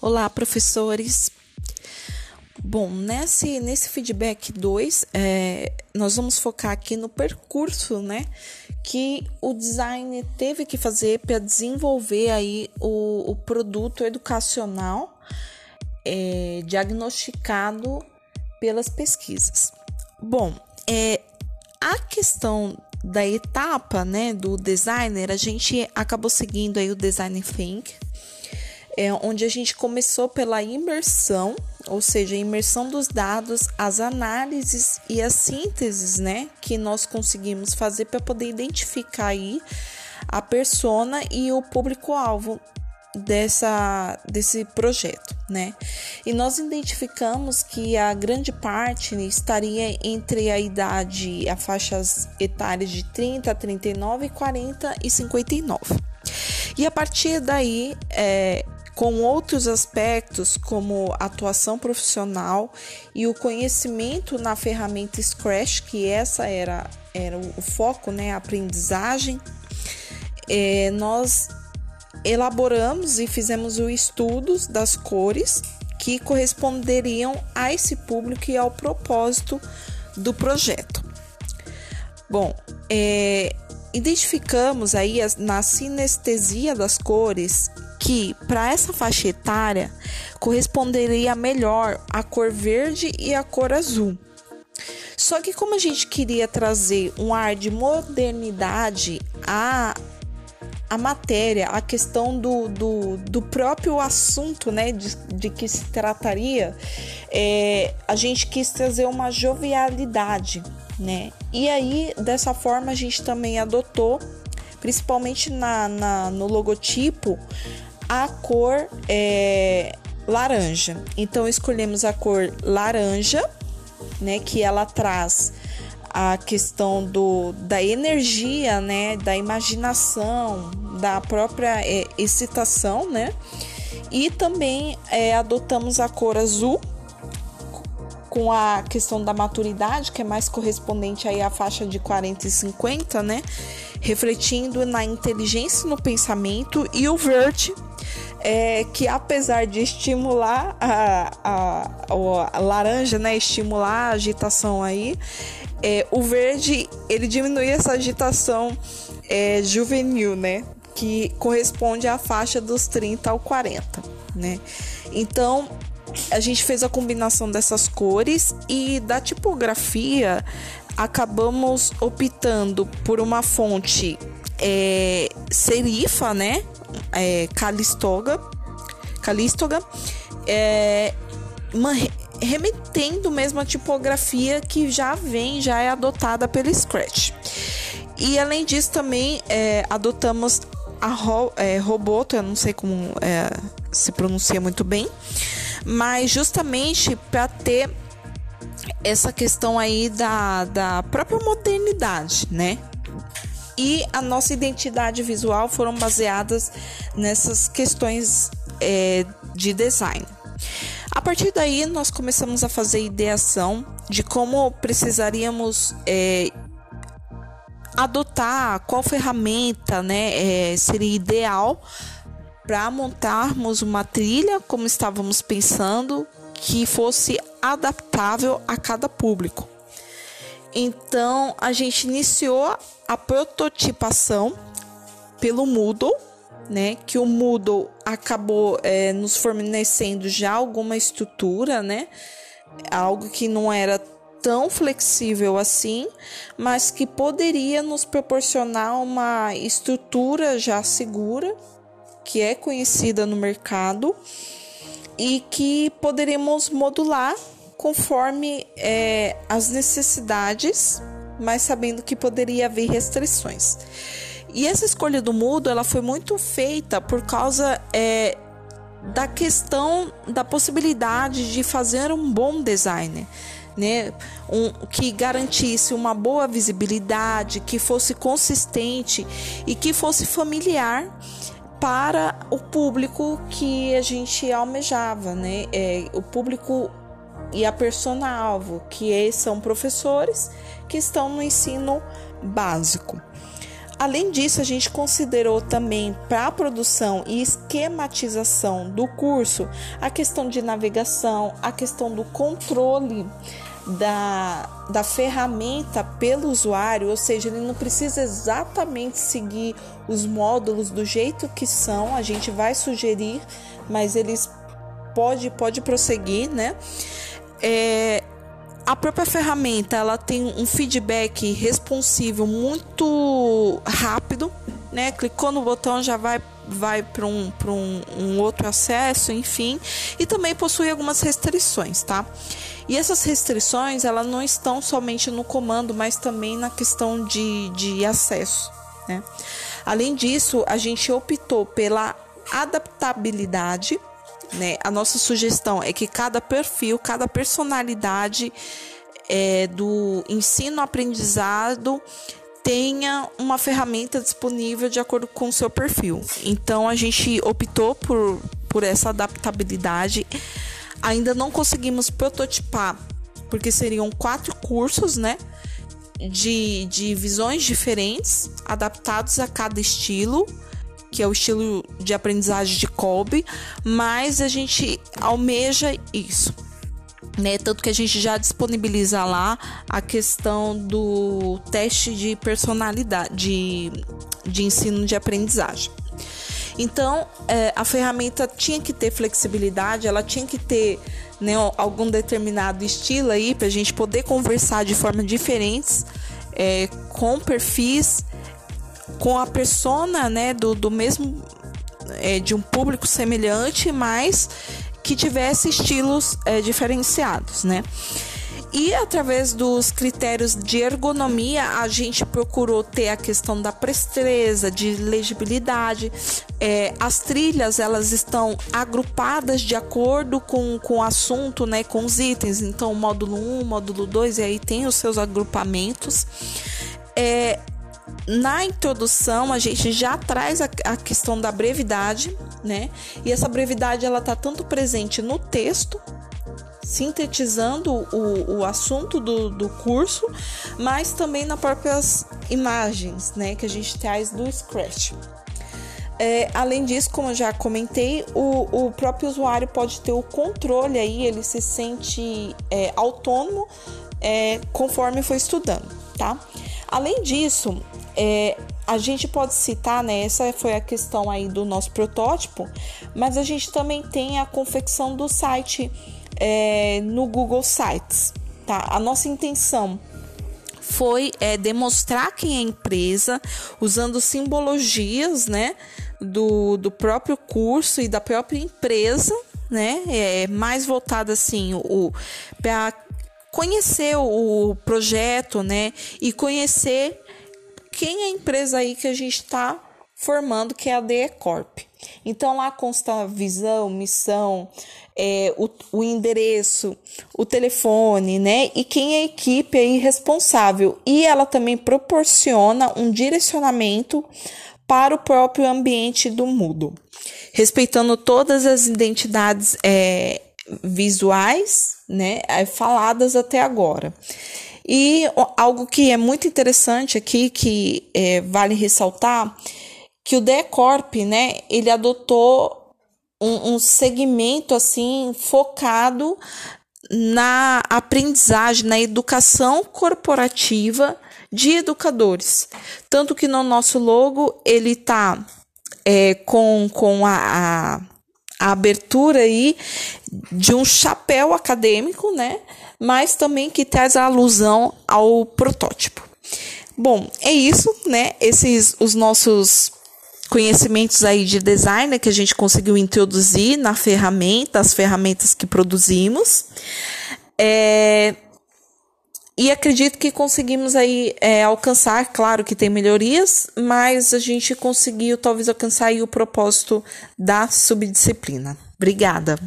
Olá, professores. Bom, nesse, nesse feedback 2, é, nós vamos focar aqui no percurso, né, que o design teve que fazer para desenvolver aí o, o produto educacional é, diagnosticado pelas pesquisas. Bom, é, a questão da etapa, né, do designer, a gente acabou seguindo aí o design think, é, onde a gente começou pela imersão, ou seja, a imersão dos dados, as análises e as sínteses, né, que nós conseguimos fazer para poder identificar aí a persona e o público-alvo dessa desse projeto, né? E nós identificamos que a grande parte estaria entre a idade, as faixas etárias de 30 a 39, 40 e 59. E a partir daí, é, com outros aspectos como atuação profissional e o conhecimento na ferramenta Scratch, que essa era, era o foco, né, a aprendizagem, é, nós elaboramos e fizemos o estudos das cores que corresponderiam a esse público e ao propósito do projeto. Bom, é, identificamos aí na sinestesia das cores que para essa faixa etária corresponderia melhor a cor verde e a cor azul. Só que como a gente queria trazer um ar de modernidade à, à matéria, a questão do, do, do próprio assunto né, de, de que se trataria, é, a gente quis trazer uma jovialidade. Né? E aí, dessa forma, a gente também adotou, principalmente na, na no logotipo, a cor é, laranja. Então escolhemos a cor laranja, né, que ela traz a questão do, da energia, né, da imaginação, da própria é, excitação, né? E também é, adotamos a cor azul com a questão da maturidade, que é mais correspondente aí à faixa de 40 e 50, né? Refletindo na inteligência no pensamento e o verde é que apesar de estimular a, a, a laranja, né, estimular a agitação aí, é, o verde ele diminui essa agitação é, juvenil, né, que corresponde à faixa dos 30 ao 40, né. Então a gente fez a combinação dessas cores e da tipografia acabamos optando por uma fonte é, serifa, né? É, Calistoga, Calistoga, é, uma, remetendo mesmo a tipografia que já vem, já é adotada pelo Scratch. E além disso, também é, adotamos a ro, é, Roboto, eu não sei como é, se pronuncia muito bem, mas justamente para ter essa questão aí da, da própria modernidade, né? E a nossa identidade visual foram baseadas nessas questões é, de design. A partir daí, nós começamos a fazer ideação de como precisaríamos é, adotar, qual ferramenta né, é, seria ideal para montarmos uma trilha, como estávamos pensando, que fosse adaptável a cada público. Então a gente iniciou a prototipação pelo Moodle, né? Que o Moodle acabou é, nos fornecendo já alguma estrutura, né? Algo que não era tão flexível assim, mas que poderia nos proporcionar uma estrutura já segura, que é conhecida no mercado e que poderíamos modular conforme é, as necessidades, mas sabendo que poderia haver restrições. E essa escolha do mudo ela foi muito feita por causa é, da questão da possibilidade de fazer um bom design. Né, um, que garantisse uma boa visibilidade, que fosse consistente e que fosse familiar para o público que a gente almejava, né? É, o público e a persona-alvo, que são professores que estão no ensino básico. Além disso, a gente considerou também para a produção e esquematização do curso a questão de navegação, a questão do controle da, da ferramenta pelo usuário, ou seja, ele não precisa exatamente seguir os módulos do jeito que são, a gente vai sugerir, mas eles pode, pode prosseguir, né? É, a própria ferramenta ela tem um feedback responsivo muito rápido, né? Clicou no botão já vai vai para um, um, um outro acesso, enfim, e também possui algumas restrições, tá? E essas restrições elas não estão somente no comando, mas também na questão de, de acesso, né? Além disso, a gente optou pela adaptabilidade né? A nossa sugestão é que cada perfil, cada personalidade é, do ensino-aprendizado tenha uma ferramenta disponível de acordo com o seu perfil. Então a gente optou por, por essa adaptabilidade. Ainda não conseguimos prototipar, porque seriam quatro cursos, né? De, de visões diferentes, adaptados a cada estilo que é o estilo de aprendizagem de Kolbe, mas a gente almeja isso. Né? Tanto que a gente já disponibiliza lá a questão do teste de personalidade, de, de ensino de aprendizagem. Então, é, a ferramenta tinha que ter flexibilidade, ela tinha que ter né, algum determinado estilo aí para a gente poder conversar de forma diferentes é, com perfis com a persona, né, do, do mesmo é, de um público semelhante, mas que tivesse estilos é, diferenciados, né? E através dos critérios de ergonomia, a gente procurou ter a questão da presteza, de legibilidade. É, as trilhas elas estão agrupadas de acordo com, com o assunto, né, com os itens. Então, módulo 1, módulo 2, e aí tem os seus agrupamentos. É, na introdução a gente já traz a, a, questão da brevidade, né? E essa brevidade ela tá tanto presente no texto, sintetizando o, o assunto do, do curso, mas também nas próprias imagens, né? Que a gente traz do Scratch. É, além disso, como eu já comentei, o, o próprio usuário pode ter o controle aí, ele se sente é, autônomo é, conforme foi estudando, tá? Além disso, é, a gente pode citar, né? Essa foi a questão aí do nosso protótipo, mas a gente também tem a confecção do site é, no Google Sites, tá? A nossa intenção foi é, demonstrar quem é a empresa usando simbologias, né? Do, do próprio curso e da própria empresa, né? É mais voltada assim o para conhecer o projeto, né? E conhecer quem é a empresa aí que a gente está formando, que é a DE Corp. Então lá consta a visão, missão, é, o, o, endereço, o telefone, né? E quem é a equipe aí responsável. E ela também proporciona um direcionamento para o próprio ambiente do Moodle, respeitando todas as identidades é, visuais, né? É, faladas até agora. E algo que é muito interessante aqui, que é, vale ressaltar, que o Decorp, né, ele adotou um, um segmento assim focado na aprendizagem, na educação corporativa de educadores. Tanto que no nosso logo ele tá é, com, com a, a, a abertura aí de um chapéu acadêmico, né? mas também que traz a alusão ao protótipo. Bom, é isso, né? Esses os nossos conhecimentos aí de design que a gente conseguiu introduzir na ferramenta, as ferramentas que produzimos. É, e acredito que conseguimos aí é, alcançar, claro que tem melhorias, mas a gente conseguiu talvez alcançar o propósito da subdisciplina. Obrigada.